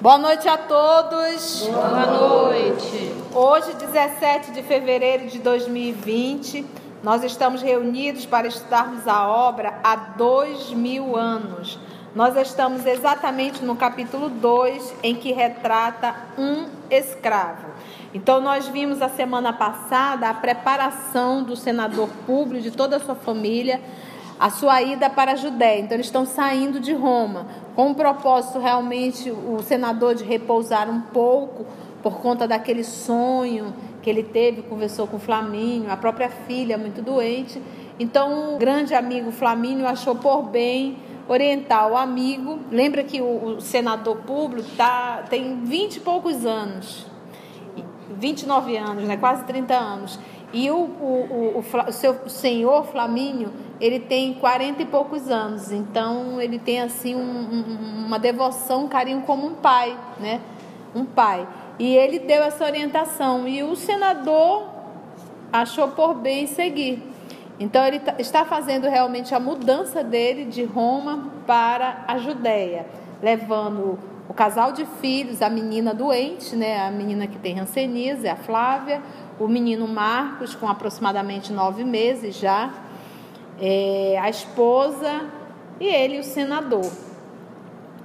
Boa noite a todos. Boa noite. Hoje, 17 de fevereiro de 2020, nós estamos reunidos para estudarmos a obra há dois mil anos. Nós estamos exatamente no capítulo 2, em que retrata um escravo. Então, nós vimos a semana passada a preparação do senador Públio, de toda a sua família, a sua ida para a Judéia. Então, eles estão saindo de Roma, com o propósito realmente, o senador, de repousar um pouco por conta daquele sonho que ele teve, conversou com o Flamínio, a própria filha muito doente. Então, o grande amigo Flamínio achou por bem orientar o amigo. Lembra que o, o senador Públio tá, tem 20 e poucos anos, 29 anos, né, quase 30 anos. E o, o, o, o, seu senhor Flamínio, ele tem 40 e poucos anos, então ele tem assim um, um, uma devoção, um carinho como um pai, né? Um pai. E ele deu essa orientação e o senador achou por bem seguir. Então ele está fazendo realmente a mudança dele de Roma para a Judéia, levando o casal de filhos, a menina doente, né, a menina que tem rancenise, a Flávia, o menino Marcos, com aproximadamente nove meses já, é, a esposa e ele, o senador.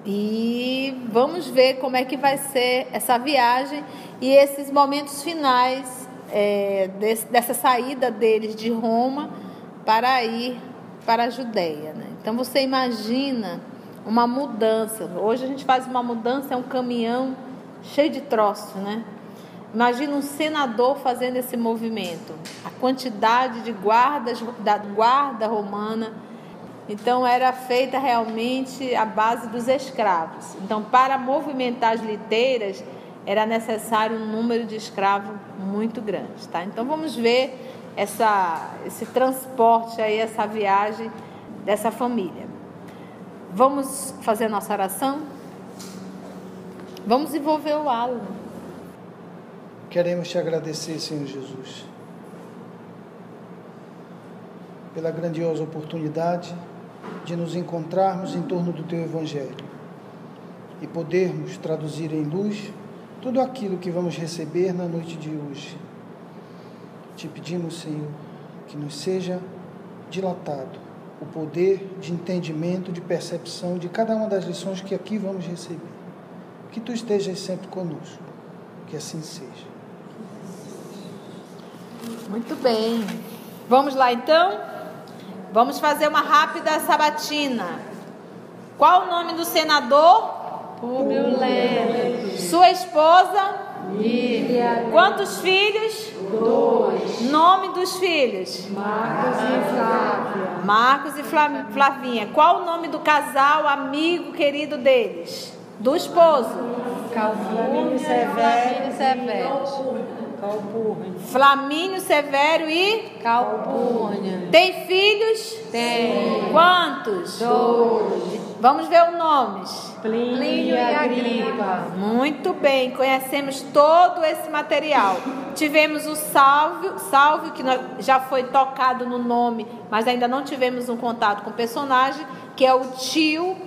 E vamos ver como é que vai ser essa viagem e esses momentos finais é, desse, dessa saída deles de Roma para ir para a Judéia. Né? Então você imagina uma mudança. Hoje a gente faz uma mudança, é um caminhão cheio de troço, né? Imagina um senador fazendo esse movimento. A quantidade de guardas da guarda romana. Então era feita realmente a base dos escravos. Então para movimentar as liteiras era necessário um número de escravos muito grande, tá? Então vamos ver essa esse transporte aí, essa viagem dessa família. Vamos fazer nossa oração? Vamos envolver o Alan. Queremos te agradecer, Senhor Jesus, pela grandiosa oportunidade de nos encontrarmos em torno do Teu Evangelho e podermos traduzir em luz tudo aquilo que vamos receber na noite de hoje. Te pedimos, Senhor, que nos seja dilatado o poder de entendimento, de percepção de cada uma das lições que aqui vamos receber. Que Tu estejas sempre conosco, que assim seja. Muito bem. Vamos lá então? Vamos fazer uma rápida sabatina. Qual o nome do senador? Públio Leve. Sua esposa? Lívia. Quantos filhos? Dois. Nome dos filhos? Marcos e Flávia. Marcos e Fla- Flavinha. Qual o nome do casal, amigo querido deles? Do esposo? Calvino Severo. Severo. Flamínio Severo e Calpurnia. tem filhos? Tem. Quantos? Dois. Vamos ver os nomes. Plínio e Agripa. Muito bem, conhecemos todo esse material. Tivemos o Salvio, Salvio que já foi tocado no nome, mas ainda não tivemos um contato com o personagem, que é o tio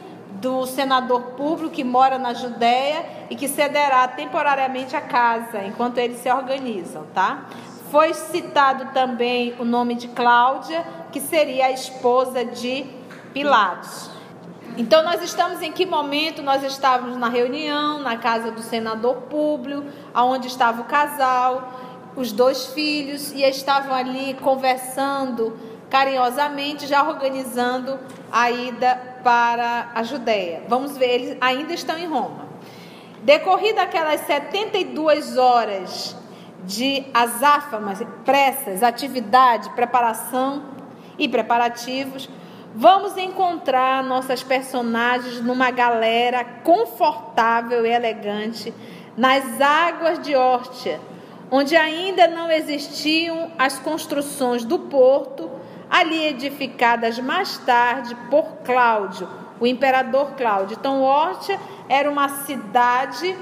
do senador público que mora na Judéia e que cederá temporariamente a casa enquanto eles se organizam, tá? Foi citado também o nome de Cláudia, que seria a esposa de Pilatos. Então nós estamos em que momento? Nós estávamos na reunião, na casa do senador Públio, aonde estava o casal, os dois filhos e estavam ali conversando carinhosamente, já organizando a ida para a Judéia. Vamos ver, eles ainda estão em Roma. Decorrida aquelas 72 horas de azáfamas, pressas, atividade, preparação e preparativos, vamos encontrar nossas personagens numa galera confortável e elegante nas águas de Órtia, onde ainda não existiam as construções do porto, ali edificadas mais tarde por Cláudio, o imperador Cláudio. Então, Órtia era uma cidade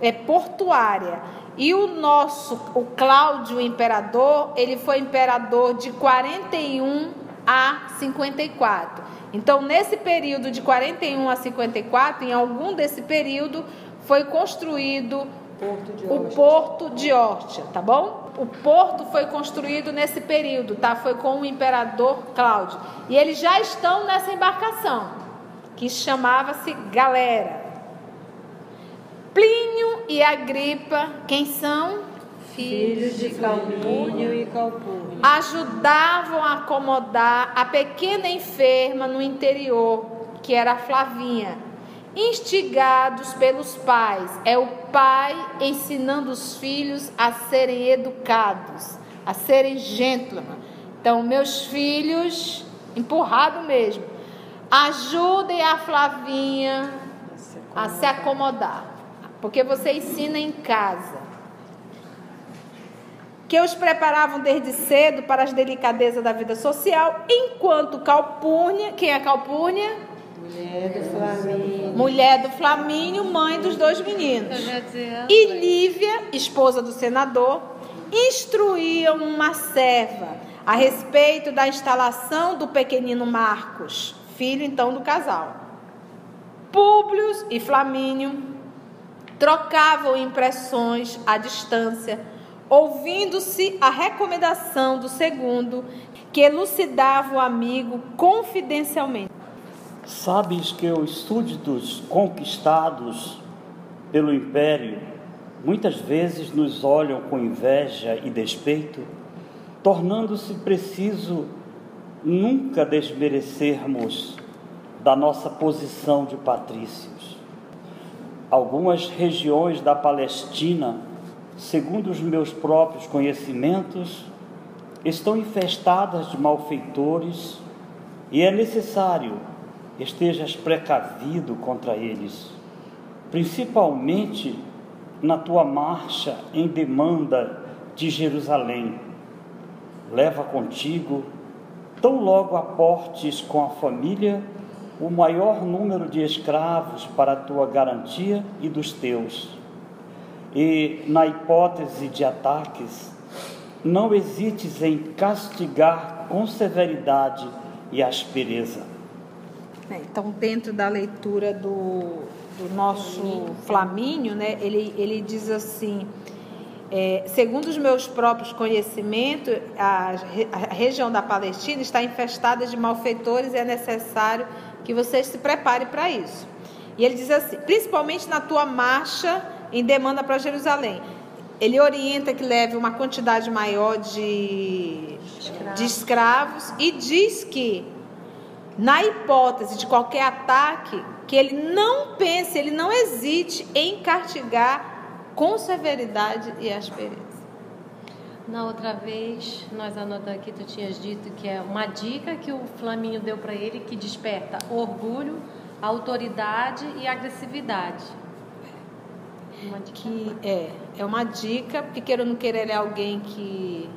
é, portuária. E o nosso, o Cláudio, o imperador, ele foi imperador de 41 a 54. Então, nesse período de 41 a 54, em algum desse período, foi construído Porto o porto de Órtia, tá bom? O porto foi construído nesse período, tá? Foi com o imperador Cláudio. E eles já estão nessa embarcação, que chamava-se Galera. Plínio e Agripa, quem são? Filhos de Calpúnio e Calpúnio. Ajudavam a acomodar a pequena enferma no interior, que era a Flavinha. Instigados pelos pais, é o pai ensinando os filhos a serem educados, a serem gentlemen. Então, meus filhos, empurrado mesmo, ajudem a Flavinha a se acomodar, porque você ensina em casa. Que os preparavam desde cedo para as delicadezas da vida social, enquanto Calpurnia, quem é Calpurnia? Mulher do Flamengo. Mulher do Flamínio, mãe dos dois meninos. E Lívia, esposa do senador, instruíam uma serva a respeito da instalação do pequenino Marcos, filho então do casal. Públio e Flamínio trocavam impressões à distância, ouvindo-se a recomendação do segundo, que elucidava o amigo confidencialmente. Sabes que os súditos conquistados pelo império muitas vezes nos olham com inveja e despeito, tornando-se preciso nunca desmerecermos da nossa posição de patrícios. Algumas regiões da Palestina, segundo os meus próprios conhecimentos, estão infestadas de malfeitores e é necessário estejas precavido contra eles, principalmente na tua marcha em demanda de Jerusalém. Leva contigo, tão logo aportes com a família, o maior número de escravos para a tua garantia e dos teus. E, na hipótese de ataques, não hesites em castigar com severidade e aspereza. É, Então, dentro da leitura do, do nosso Flamínio, né, ele, ele diz assim: é, segundo os meus próprios conhecimentos, a, a região da Palestina está infestada de malfeitores e é necessário que vocês se preparem para isso. E ele diz assim: principalmente na tua marcha em demanda para Jerusalém. Ele orienta que leve uma quantidade maior de, de escravos e diz que na hipótese de qualquer ataque, que ele não pense, ele não hesite em castigar com severidade e aspereza. Na outra vez, nós anotamos aqui, tu tinhas dito que é uma dica que o Flaminho deu para ele que desperta orgulho, autoridade e agressividade. Uma dica. Que é, é uma dica, porque queira ou não queira, ele é alguém que,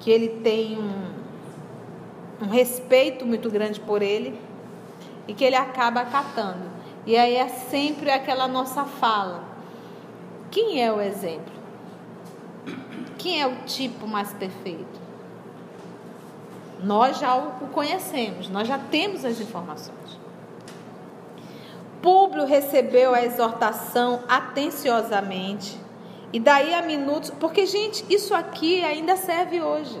que ele tem um, um respeito muito grande por ele e que ele acaba acatando. E aí é sempre aquela nossa fala. Quem é o exemplo? Quem é o tipo mais perfeito? Nós já o conhecemos, nós já temos as informações. Públio recebeu a exortação atenciosamente, e daí a minutos, porque, gente, isso aqui ainda serve hoje.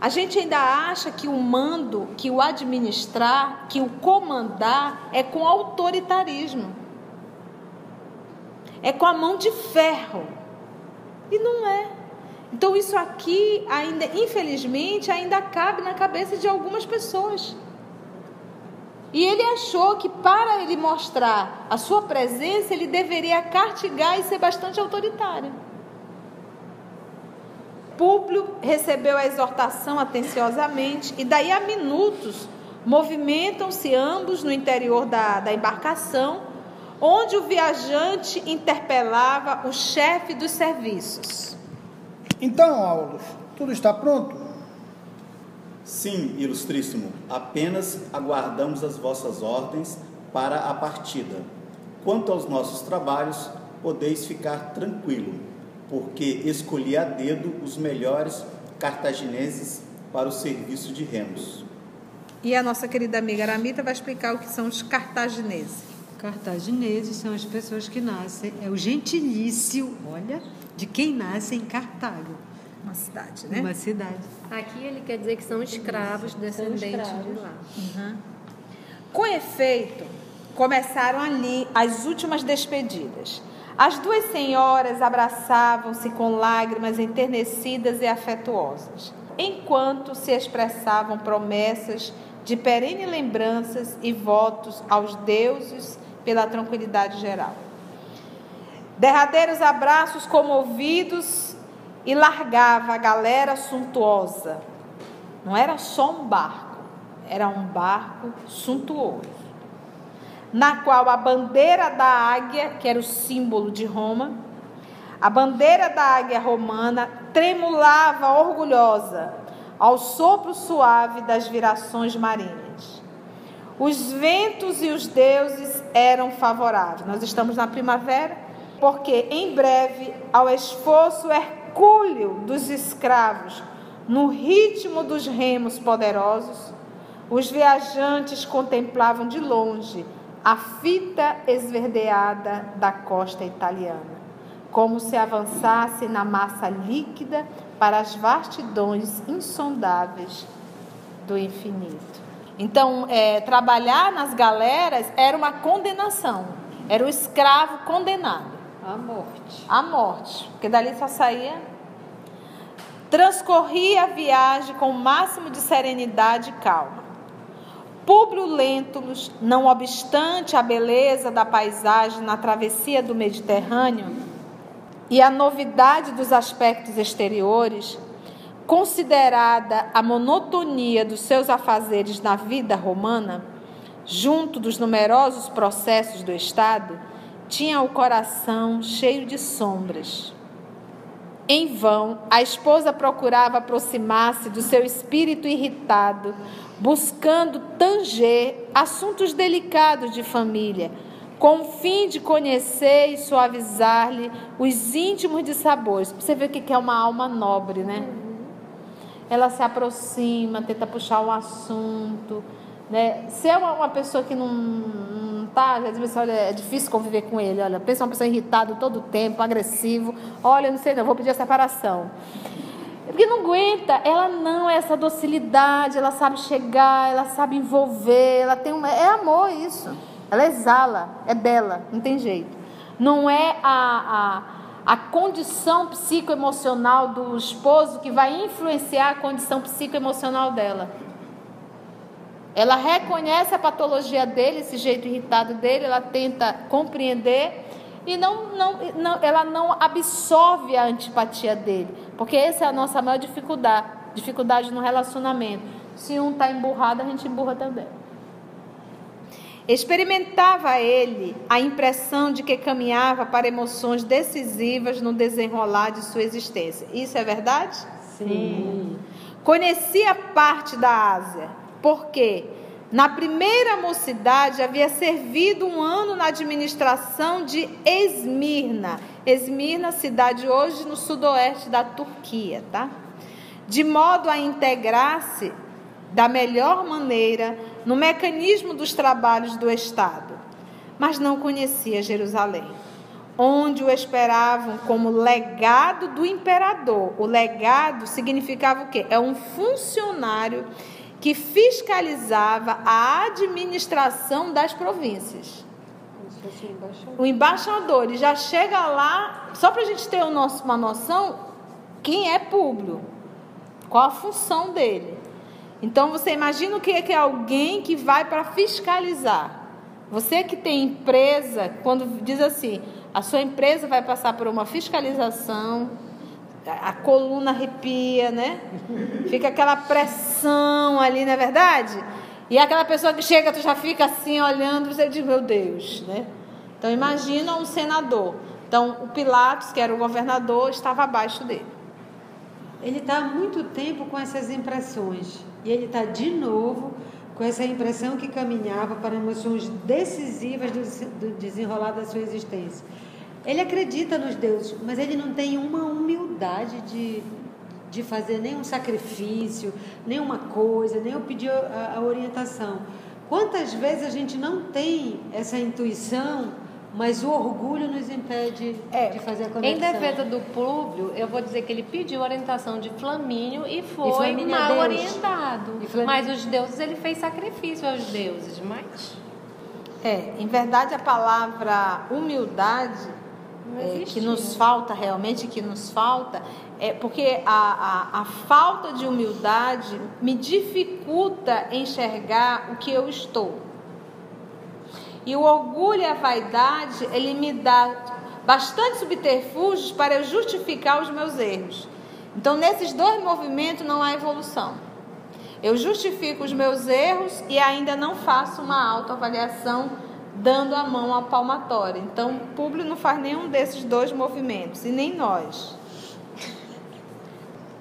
A gente ainda acha que o mando, que o administrar, que o comandar é com autoritarismo, é com a mão de ferro, e não é. Então, isso aqui, ainda, infelizmente, ainda cabe na cabeça de algumas pessoas. E ele achou que para ele mostrar a sua presença, ele deveria castigar e ser bastante autoritário. Públio recebeu a exortação atenciosamente, e daí a minutos movimentam-se ambos no interior da, da embarcação, onde o viajante interpelava o chefe dos serviços. Então, Aulos, tudo está pronto? Sim, ilustríssimo, apenas aguardamos as vossas ordens para a partida. Quanto aos nossos trabalhos, podeis ficar tranquilo, porque escolhi a dedo os melhores cartagineses para o serviço de remos. E a nossa querida amiga Aramita vai explicar o que são os cartagineses. Cartagineses são as pessoas que nascem, é o gentilício, olha, de quem nasce em Cartago. Uma cidade, né? Uma cidade. Aqui ele quer dizer que são escravos, descendentes escravos. de lá. Uhum. Com efeito, começaram ali as últimas despedidas. As duas senhoras abraçavam-se com lágrimas enternecidas e afetuosas, enquanto se expressavam promessas de perene lembranças e votos aos deuses pela tranquilidade geral. Derradeiros abraços comovidos e largava a galera suntuosa. Não era só um barco, era um barco suntuoso, na qual a bandeira da águia, que era o símbolo de Roma, a bandeira da águia romana tremulava orgulhosa ao sopro suave das virações marinhas. Os ventos e os deuses eram favoráveis. Nós estamos na primavera, porque em breve, ao esforço hercúleo dos escravos, no ritmo dos remos poderosos, os viajantes contemplavam de longe a fita esverdeada da costa italiana, como se avançasse na massa líquida para as vastidões insondáveis do infinito. Então, é, trabalhar nas galeras era uma condenação, era o escravo condenado A morte. à morte, porque dali só saía. Transcorria a viagem com o máximo de serenidade e calma. Públio Lentulus, não obstante a beleza da paisagem na travessia do Mediterrâneo e a novidade dos aspectos exteriores, considerada a monotonia dos seus afazeres na vida romana, junto dos numerosos processos do Estado, tinha o coração cheio de sombras. Em vão, a esposa procurava aproximar-se do seu espírito irritado, buscando tanger assuntos delicados de família, com o fim de conhecer e suavizar-lhe os íntimos dissabores. Você vê o que é uma alma nobre, né? Ela se aproxima, tenta puxar um assunto. Né? Se é uma, uma pessoa que não, não tá, você olha, é difícil conviver com ele. Olha, pensa uma pessoa irritada todo o tempo, agressivo. Olha, não sei, não, vou pedir a separação. Porque não aguenta, ela não é essa docilidade, ela sabe chegar, ela sabe envolver, ela tem uma, é amor isso. Ela exala, é bela, não tem jeito. Não é a, a, a condição psicoemocional do esposo que vai influenciar a condição psicoemocional dela. Ela reconhece a patologia dele, esse jeito irritado dele, ela tenta compreender e não, não, não, ela não absorve a antipatia dele, porque essa é a nossa maior dificuldade, dificuldade no relacionamento. Se um está emburrado, a gente emburra também. Experimentava ele a impressão de que caminhava para emoções decisivas no desenrolar de sua existência. Isso é verdade? Sim. Conhecia parte da Ásia, porque na primeira mocidade havia servido um ano na administração de Esmirna. Esmirna, cidade hoje no sudoeste da Turquia, tá? De modo a integrar-se da melhor maneira no mecanismo dos trabalhos do Estado. Mas não conhecia Jerusalém, onde o esperavam como legado do imperador. O legado significava o quê? É um funcionário que fiscalizava a administração das províncias. O embaixador ele já chega lá, só para a gente ter uma noção, quem é Públio, qual a função dele. Então você imagina o que é, que é alguém que vai para fiscalizar. Você que tem empresa, quando diz assim, a sua empresa vai passar por uma fiscalização, a coluna arrepia, né? Fica aquela pressão ali, não é verdade? E aquela pessoa que chega, tu já fica assim olhando, você diz, meu Deus, né? Então imagina um senador. Então o Pilatos, que era o governador, estava abaixo dele. ele está há muito tempo com essas impressões. E ele está de novo com essa impressão que caminhava para emoções decisivas do desenrolar da sua existência. Ele acredita nos deuses, mas ele não tem uma humildade de, de fazer nenhum sacrifício, nenhuma coisa, nem eu pedir a, a orientação. Quantas vezes a gente não tem essa intuição, mas o orgulho nos impede É, de fazer a conexão? Em defesa do Públio, eu vou dizer que ele pediu orientação de Flamínio e foi Flamínio é mal orientado. E Flamínio- Mas os deuses, ele fez sacrifício aos deuses, mas É, em verdade a palavra humildade é, que nos falta realmente, que nos falta, é porque a, a, a falta de humildade me dificulta enxergar o que eu estou. E o orgulho e a vaidade, ele me dá bastante subterfúgios para eu justificar os meus erros. Então, nesses dois movimentos não há evolução. Eu justifico os meus erros e ainda não faço uma autoavaliação dando a mão ao palmatório. Então, o público não faz nenhum desses dois movimentos, e nem nós.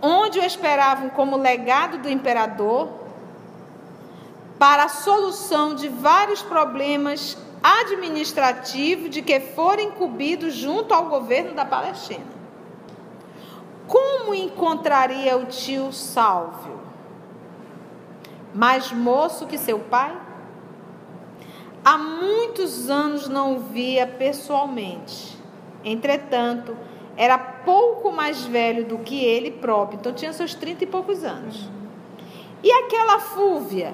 Onde o esperavam como legado do imperador para a solução de vários problemas administrativos de que foram incumbidos junto ao governo da Palestina. Como encontraria o tio Sálvio? Mais moço que seu pai? Há muitos anos não o via pessoalmente. Entretanto, era pouco mais velho do que ele próprio, então tinha seus trinta e poucos anos. E aquela Fúvia,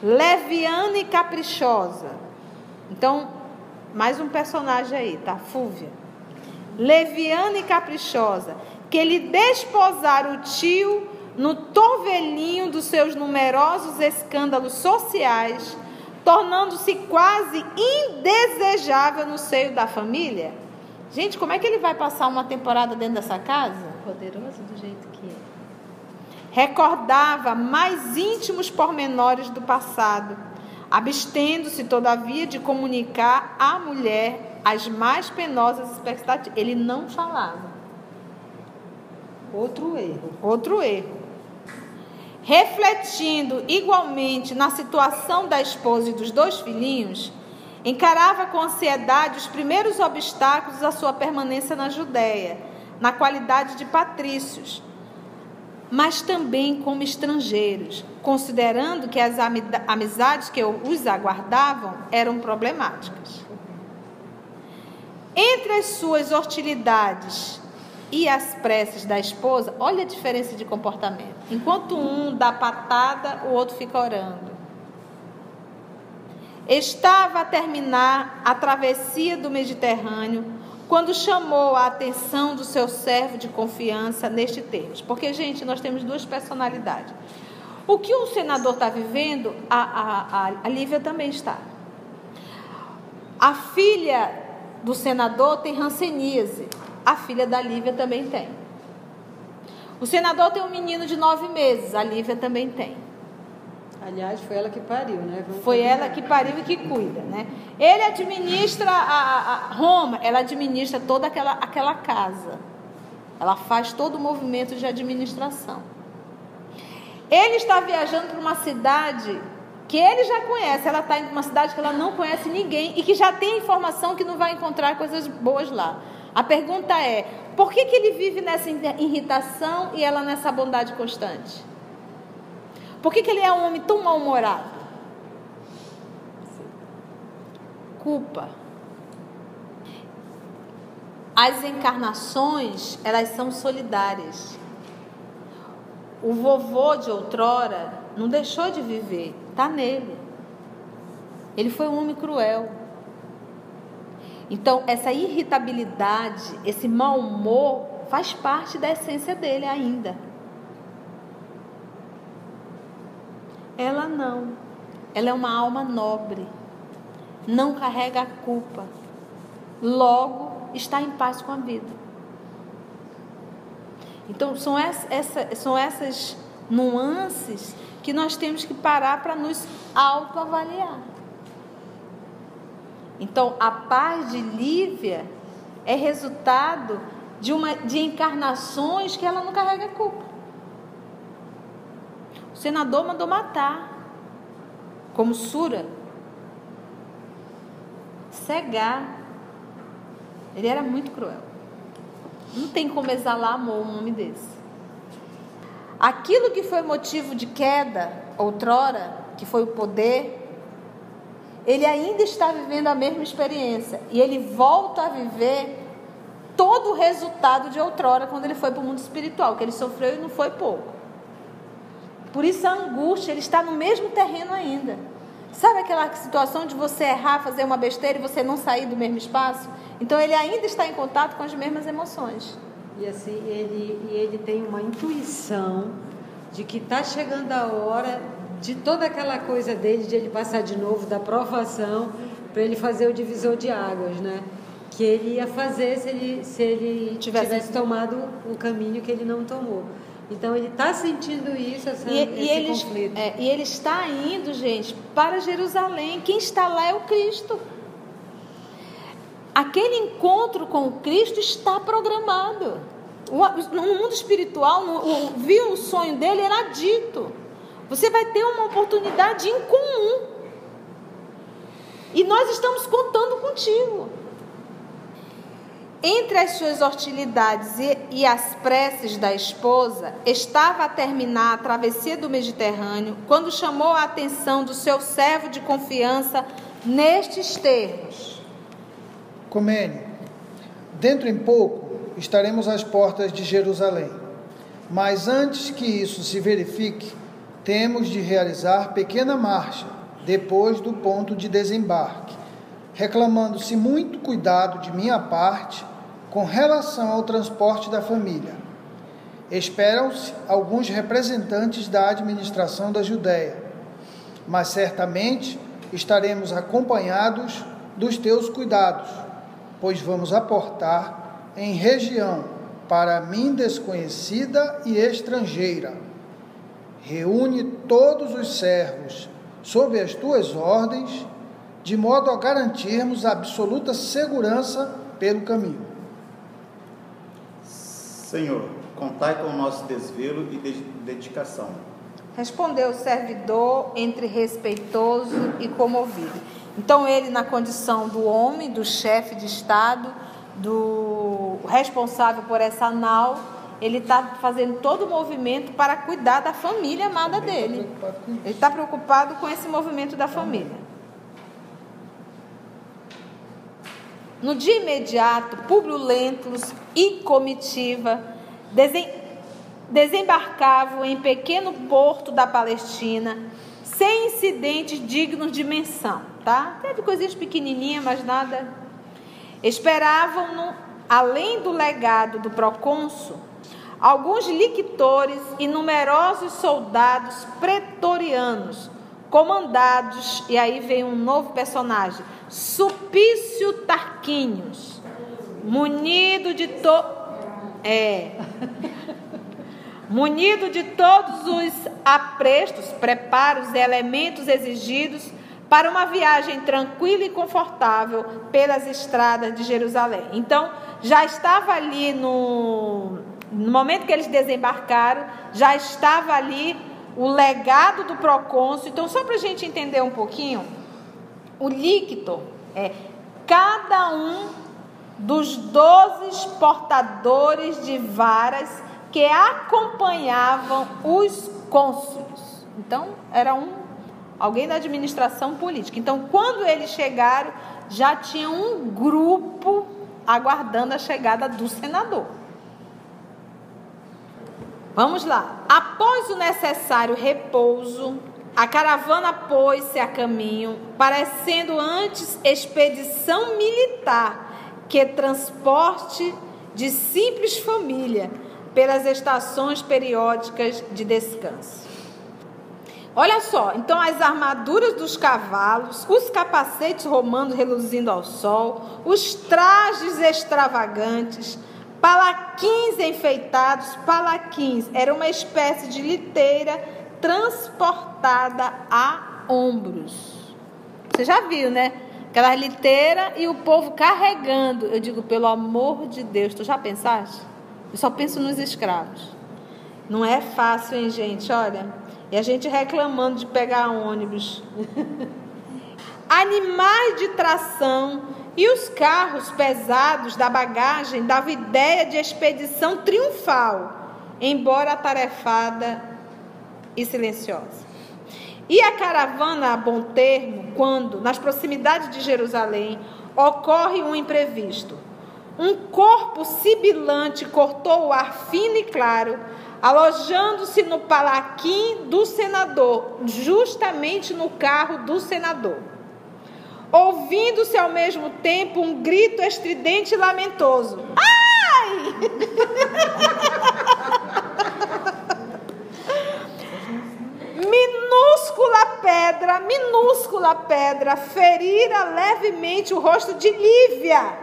leviana e caprichosa. Então, mais um personagem aí, tá? Fúvia. Leviana e caprichosa, que lhe desposara o tio no torvelinho dos seus numerosos escândalos sociais, tornando-se quase indesejável no seio da família. Gente, como é que ele vai passar uma temporada dentro dessa casa? poderoso do jeito que é. recordava mais íntimos pormenores do passado, abstendo-se, todavia, de comunicar à mulher as mais penosas expectativas. Ele não falava. Outro erro. Outro erro. Refletindo igualmente na situação da esposa e dos dois filhinhos, encarava com ansiedade os primeiros obstáculos à sua permanência na Judéia, na qualidade de patrícios, mas também como estrangeiros, considerando que as ami- amizades que os aguardavam eram problemáticas. Entre as suas hostilidades e as preces da esposa, olha a diferença de comportamento. Enquanto um dá patada, o outro fica orando. Estava a terminar a travessia do Mediterrâneo quando chamou a atenção do seu servo de confiança neste termos. Porque, gente, nós temos duas personalidades. O que o senador está vivendo, a, a, a Lívia também está. A filha do senador tem ranceníase. A filha da Lívia também tem. O senador tem um menino de nove meses. A Lívia também tem. Aliás, foi ela que pariu, né? Vamos Foi ela que pariu e que cuida, né? Ele administra a, a- Roma, ela administra toda aquela, aquela casa. Ela faz todo o movimento de administração. Ele está viajando para uma cidade que ele já conhece. Ela está para uma cidade que ela não conhece ninguém e que já tem informação que não vai encontrar coisas boas lá. A pergunta é: por que, que ele vive nessa irritação e ela nessa bondade constante? Por que, que ele é um homem tão mal-humorado? Culpa. As encarnações, elas são solidárias. O vovô de outrora não deixou de viver, está nele. Ele foi um homem cruel. Então, essa irritabilidade, esse mau humor, faz parte da essência dele ainda. Ela não. Ela é uma alma nobre. Não carrega a culpa. Logo, está em paz com a vida. Então, são, essa, essa, são essas nuances que nós temos que parar para nos autoavaliar. Então, a paz de Lívia é resultado de, uma, de encarnações que ela não carrega culpa. O senador mandou matar, como Sura, cegar. Ele era muito cruel. Não tem como exalar amor um homem desse. Aquilo que foi motivo de queda outrora, que foi o poder, ele ainda está vivendo a mesma experiência. E ele volta a viver todo o resultado de outrora quando ele foi para o mundo espiritual, que ele sofreu e não foi pouco. Por isso a angústia, ele está no mesmo terreno ainda. Sabe aquela situação de você errar, fazer uma besteira e você não sair do mesmo espaço? Então ele ainda está em contato com as mesmas emoções. E assim, ele, e ele tem uma intuição de que está chegando a hora de toda aquela coisa dele, de ele passar de novo da provação para ele fazer o divisor de águas, né? Que ele ia fazer se ele, se ele tivesse, tivesse tomado o caminho que ele não tomou. Então ele está sentindo isso, essa, e, esse e ele, conflito. É, e ele está indo, gente, para Jerusalém. Quem está lá é o Cristo. Aquele encontro com o Cristo está programado. No mundo espiritual, no, viu o sonho dele, era dito. Você vai ter uma oportunidade em comum. E nós estamos contando contigo. Entre as suas hostilidades e, e, as preces da esposa, estava a terminar a travessia do Mediterrâneo, quando chamou a atenção do seu servo de confiança nestes termos: Comene, dentro em pouco estaremos às portas de Jerusalém. Mas antes que isso se verifique, temos de realizar pequena marcha depois do ponto de desembarque reclamando-se muito cuidado de minha parte com relação ao transporte da família. Esperam-se alguns representantes da administração da Judéia, mas certamente estaremos acompanhados dos teus cuidados, pois vamos aportar em região para mim desconhecida e estrangeira. Reúne todos os servos sob as tuas ordens de modo a garantirmos a absoluta segurança pelo caminho. Senhor, contai com o nosso desvelo e dedicação. Respondeu o servidor entre respeitoso e comovido. Então ele na condição do homem, do chefe de estado, do responsável por essa nau, ele está fazendo todo o movimento para cuidar da família amada tá dele. Ele está preocupado com esse movimento da família. No dia imediato, Públio Lentulus e comitiva desem desembarcavam em pequeno porto da Palestina, sem incidentes dignos de menção, tá? Teve coisinhas pequenininhas, mas nada. Esperavam-no, além do legado do procônsul, alguns lictores e numerosos soldados pretorianos, comandados, e aí vem um novo personagem, Supício Tarquinhos, munido de to... é, munido de todos os aprestos, preparos e elementos exigidos para uma viagem tranquila e confortável pelas estradas de Jerusalém. Então, já estava ali no, no momento que eles desembarcaram, já estava ali o legado do procônsul. Então, só para a gente entender um pouquinho, o líquido é cada um dos doze portadores de varas que acompanhavam os cônsules. Então, era um alguém da administração política. Então, quando eles chegaram, já tinha um grupo aguardando a chegada do senador. Vamos lá. Após o necessário repouso, a caravana pôs-se a caminho, parecendo antes expedição militar que transporte de simples família pelas estações periódicas de descanso. Olha só, então as armaduras dos cavalos, os capacetes romanos reluzindo ao sol, os trajes extravagantes, palaquins enfeitados, palaquins, era uma espécie de liteira transportada a ombros. Você já viu, né? aquelas liteiras e o povo carregando. Eu digo, pelo amor de Deus, tu já pensaste? Eu só penso nos escravos. Não é fácil, hein, gente? Olha, e a gente reclamando de pegar ônibus. Animais de tração e os carros pesados da bagagem davam ideia de expedição triunfal, embora atarefada e silenciosa. E a caravana a bom termo quando, nas proximidades de Jerusalém, ocorre um imprevisto. Um corpo sibilante cortou o ar fino e claro, alojando-se no palaquim do senador, justamente no carro do senador ouvindo-se ao mesmo tempo um grito estridente e lamentoso. Ai! minúscula pedra, minúscula pedra, ferira levemente o rosto de Lívia,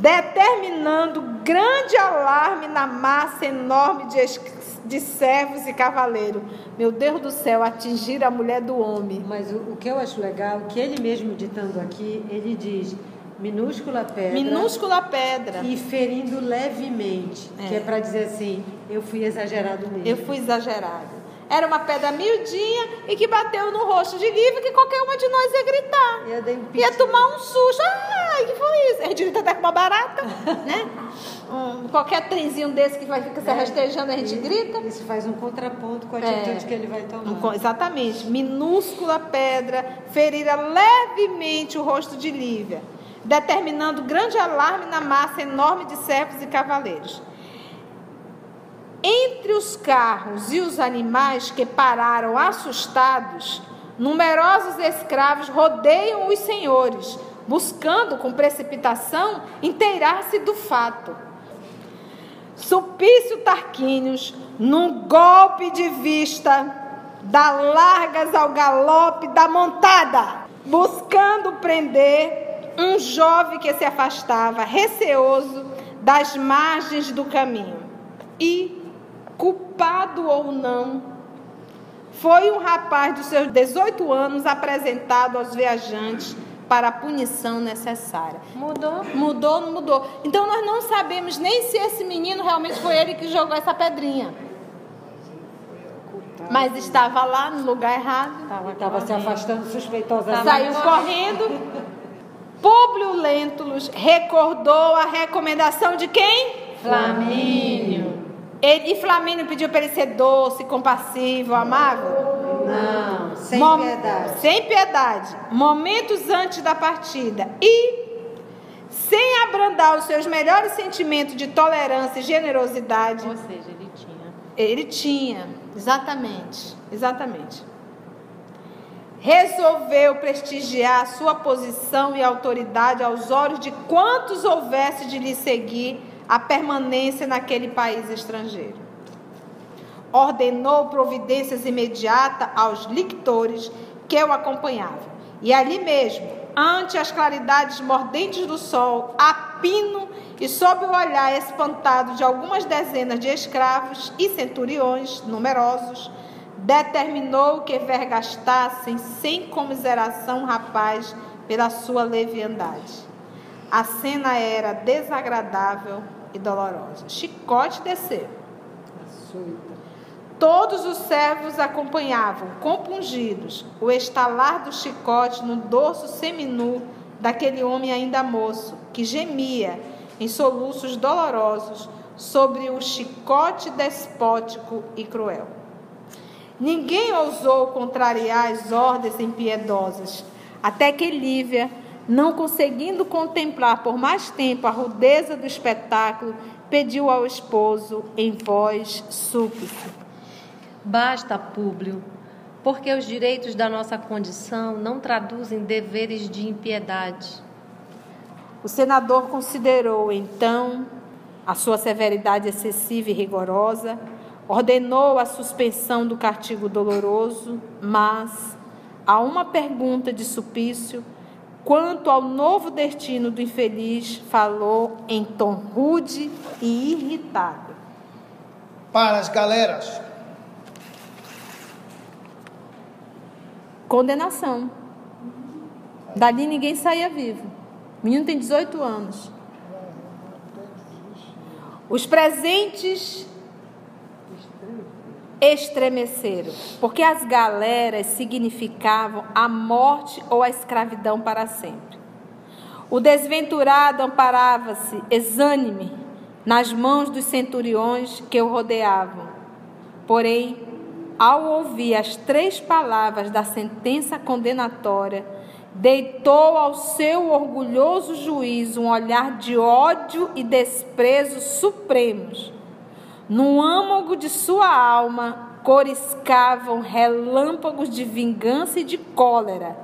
determinando grande alarme na massa enorme de de servos e cavaleiros. Meu Deus do céu, atingir a mulher do homem. Mas o, o que eu acho legal, que ele mesmo ditando aqui, ele diz minúscula pedra. Minúscula pedra. E ferindo levemente. É. Que é para dizer assim, eu fui exagerado mesmo. Eu fui exagerado. Era uma pedra miudinha e que bateu no rosto de Lívia que qualquer uma de nós ia gritar. Ia, ia tomar um susto. Ai, que foi isso? A gente grita até com uma barata, né? Um, qualquer trenzinho desse que vai ficar se é. rastejando, a gente grita. Isso faz um contraponto com a atitude é. que ele vai tomar. Exatamente. Minúscula pedra ferira levemente o rosto de Lívia, determinando grande alarme na massa enorme de servos e cavaleiros. Entre os carros e os animais que pararam assustados, numerosos escravos rodeiam os senhores, buscando com precipitação inteirar-se do fato. Supício Tarquínios, num golpe de vista, dá largas ao galope da montada, buscando prender um jovem que se afastava, receoso das margens do caminho. E culpado ou não, foi um rapaz dos seus 18 anos apresentado aos viajantes para a punição necessária. Mudou? Mudou, não mudou. Então nós não sabemos nem se esse menino realmente foi ele que jogou essa pedrinha. Mas estava lá no lugar errado. Estava se afastando suspeitosamente. Saiu correndo. Públio Lentulus recordou a recomendação de quem? Flamínio. Ele, e Flamínio pediu para ele ser doce, compassivo, amável? Não, sem Mom piedade. Sem piedade. Momentos antes da partida. E, sem abrandar os seus melhores sentimentos de tolerância e generosidade. Ou seja, ele tinha. Ele tinha, exatamente. Exatamente. Resolveu prestigiar sua posição e autoridade aos olhos de quantos houvesse de lhe seguir a permanência naquele país estrangeiro. Ordenou providências imediatas aos lictores que o acompanhavam. E ali mesmo, ante as claridades mordentes do sol, a pino e sob o olhar espantado de algumas dezenas de escravos e centuriões numerosos, determinou que vergastassem sem comiseração o rapaz pela sua leviandade. A cena era desagradável e dolorosa. Chicote desceu. Todos os servos acompanhavam, compungidos, o estalar do chicote no dorso seminu daquele homem ainda moço, que gemia em soluços dolorosos sobre o chicote despótico e cruel. Ninguém ousou contrariar as ordens impiedosas, até que Lívia não conseguindo contemplar por mais tempo a rudeza do espetáculo, pediu ao esposo em voz súplice: Basta, Públio, porque os direitos da nossa condição não traduzem deveres de impiedade. O senador considerou então a sua severidade excessiva e rigorosa, ordenou a suspensão do castigo doloroso, mas, a uma pergunta de Supício, quanto ao novo destino do infeliz, falou em tom rude e irritado. Para as galeras. Condenação. Dali ninguém saía vivo. O menino tem 18 anos. Os presentes estremeceram, porque as galeras significavam a morte ou a escravidão para sempre. O desventurado amparava-se exânime nas mãos dos centuriões que o rodeavam. Porém, ao ouvir as três palavras da sentença condenatória, deitou ao seu orgulhoso juízo um olhar de ódio e desprezo supremos. No âmago de sua alma coriscavam relâmpagos de vingança e de cólera.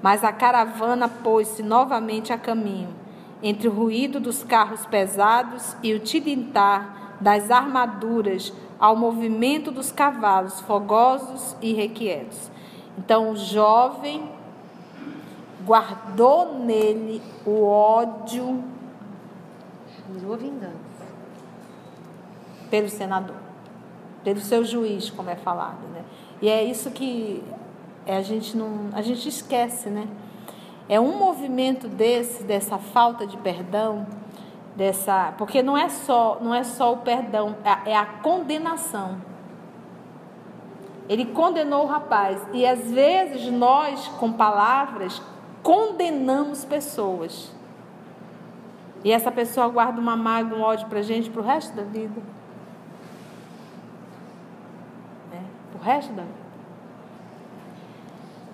Mas a caravana pôs-se novamente a caminho, entre o ruído dos carros pesados e o tilintar das armaduras ao movimento dos cavalos fogosos e requietos. Então o jovem guardou nele o ódio. Vingança. Pelo senador, pelo seu juiz, como é falado, né? E é isso que a gente não, a gente esquece, né? É um movimento desse, dessa falta de perdão, dessa, porque não é só, não é só o perdão, é, é a condenação. Ele condenou o rapaz e às vezes nós com palavras condenamos pessoas. E essa pessoa guarda uma mágoa, um ódio para a gente para o resto da vida. É, para o resto da vida.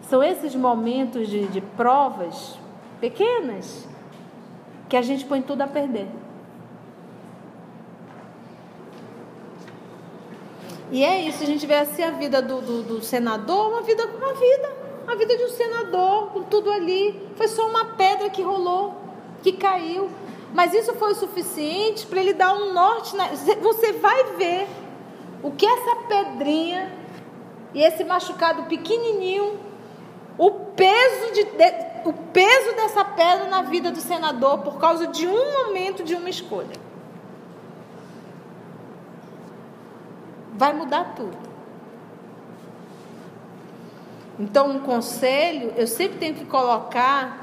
São esses momentos de, de provas pequenas que a gente põe tudo a perder. E é isso, a gente vê assim a vida do, do, do senador, uma vida com uma vida a vida de um senador, com tudo ali. Foi só uma pedra que rolou, que caiu. Mas isso foi o suficiente para ele dar um norte. Na... Você vai ver o que essa pedrinha e esse machucado pequenininho, o peso, de, de, o peso dessa pedra na vida do senador por causa de um momento, de uma escolha. Vai mudar tudo. Então, um conselho, eu sempre tenho que colocar.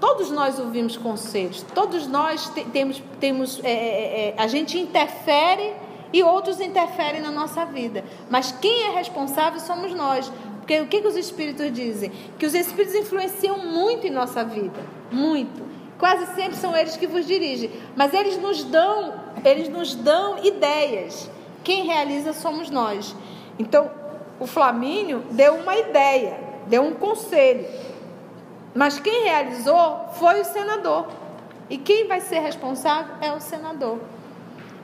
Todos nós ouvimos conselhos, todos nós te, temos, temos é, é, é, a gente interfere e outros interferem na nossa vida. Mas quem é responsável somos nós. Porque o que, que os espíritos dizem? Que os espíritos influenciam muito em nossa vida, muito. Quase sempre são eles que vos dirigem, mas eles nos dão, eles nos dão ideias. Quem realiza somos nós. Então, o Flamínio deu uma ideia, deu um conselho. Mas quem realizou foi o senador. E quem vai ser responsável é o senador.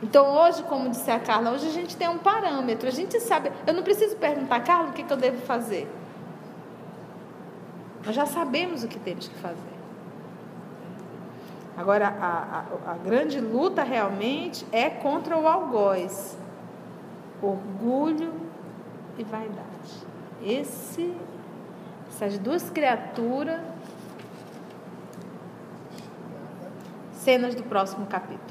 Então, hoje, como disse a Carla, hoje a gente tem um parâmetro. A gente sabe. Eu não preciso perguntar, Carla, o que, que eu devo fazer. Nós já sabemos o que temos que fazer. Agora, a, a, a grande luta realmente é contra o algoz. Orgulho e vaidade. Esse, essas duas criaturas, cenas do próximo capítulo.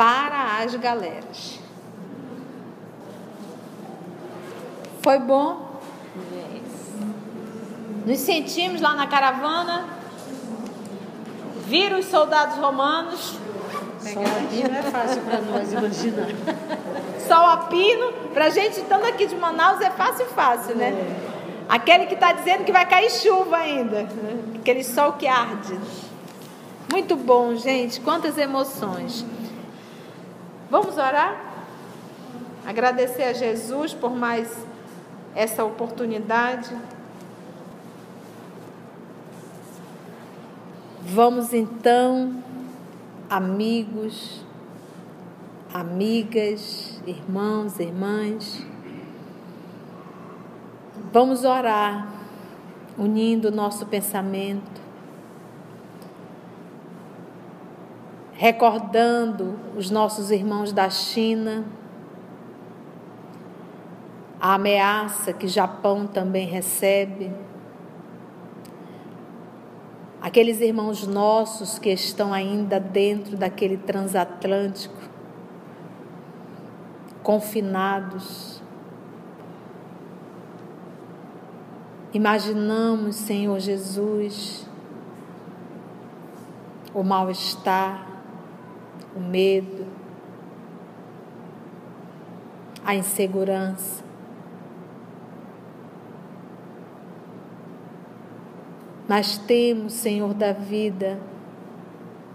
Para as galeras. Foi bom? Nos sentimos lá na caravana, viram os soldados romanos. Só aqui não é fácil para nós imaginar. sol a pino. Para a gente estando aqui de Manaus é fácil, fácil, né? Aquele que está dizendo que vai cair chuva ainda. Aquele sol que arde. Muito bom, gente. Quantas emoções. Vamos orar? Agradecer a Jesus por mais essa oportunidade. Vamos então, amigos, amigas, irmãos, irmãs. Vamos orar, unindo o nosso pensamento, recordando os nossos irmãos da China, a ameaça que Japão também recebe, aqueles irmãos nossos que estão ainda dentro daquele transatlântico, confinados. Imaginamos, Senhor Jesus, o mal-estar, o medo, a insegurança. Mas temos, Senhor da vida,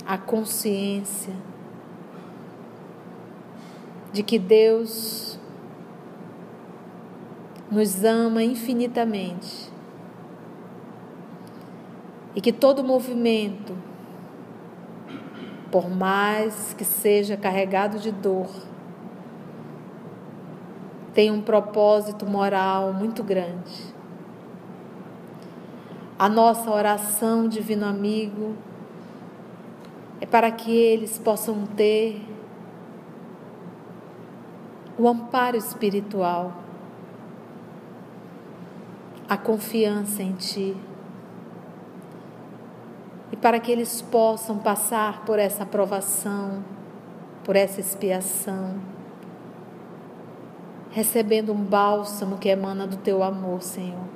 a consciência de que Deus nos ama infinitamente e que todo movimento, por mais que seja carregado de dor, tem um propósito moral muito grande. A nossa oração, Divino Amigo, é para que eles possam ter o amparo espiritual, a confiança em Ti, para que eles possam passar por essa aprovação, por essa expiação, recebendo um bálsamo que emana do Teu amor, Senhor.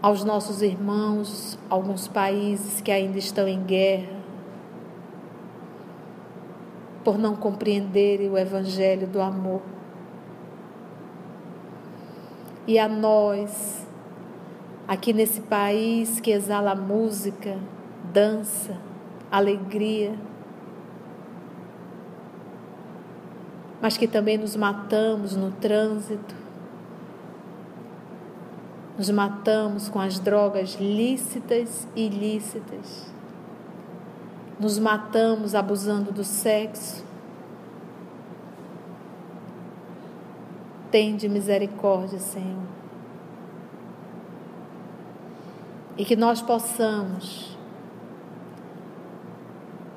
aos nossos irmãos, alguns países que ainda estão em guerra, por não compreenderem o Evangelho do amor. E a nós, aqui nesse país que exala música, dança, alegria, mas que também nos matamos no trânsito, nos matamos com as drogas lícitas e ilícitas. Nos matamos abusando do sexo. Tende misericórdia, Senhor. E que nós possamos,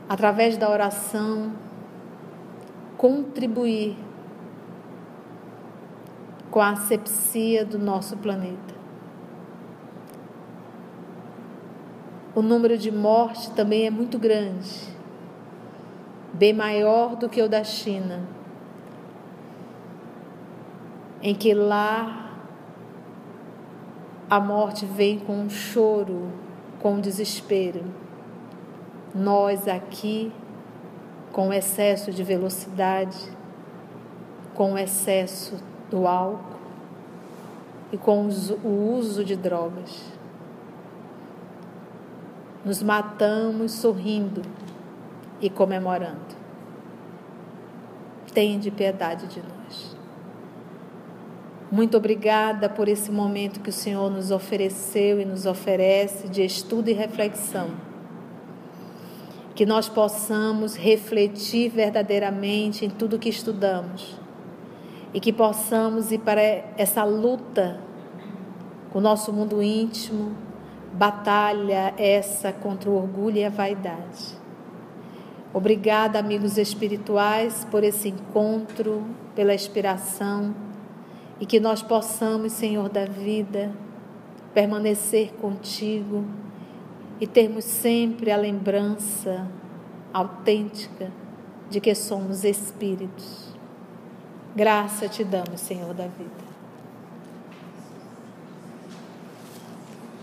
através da oração, contribuir com a asepsia do nosso planeta. o número de mortes também é muito grande, bem maior do que o da China, em que lá a morte vem com um choro, com um desespero. Nós aqui, com excesso de velocidade, com excesso do álcool e com o uso de drogas nos matamos sorrindo e comemorando. Tende piedade de nós. Muito obrigada por esse momento que o Senhor nos ofereceu e nos oferece de estudo e reflexão. Que nós possamos refletir verdadeiramente em tudo que estudamos e que possamos ir para essa luta com o nosso mundo íntimo, batalha essa contra o orgulho e a vaidade. Obrigada, amigos espirituais, por esse encontro, pela inspiração e que nós possamos, Senhor da vida, permanecer contigo e termos sempre a lembrança autêntica de que somos espíritos. Graça te damos, Senhor da vida.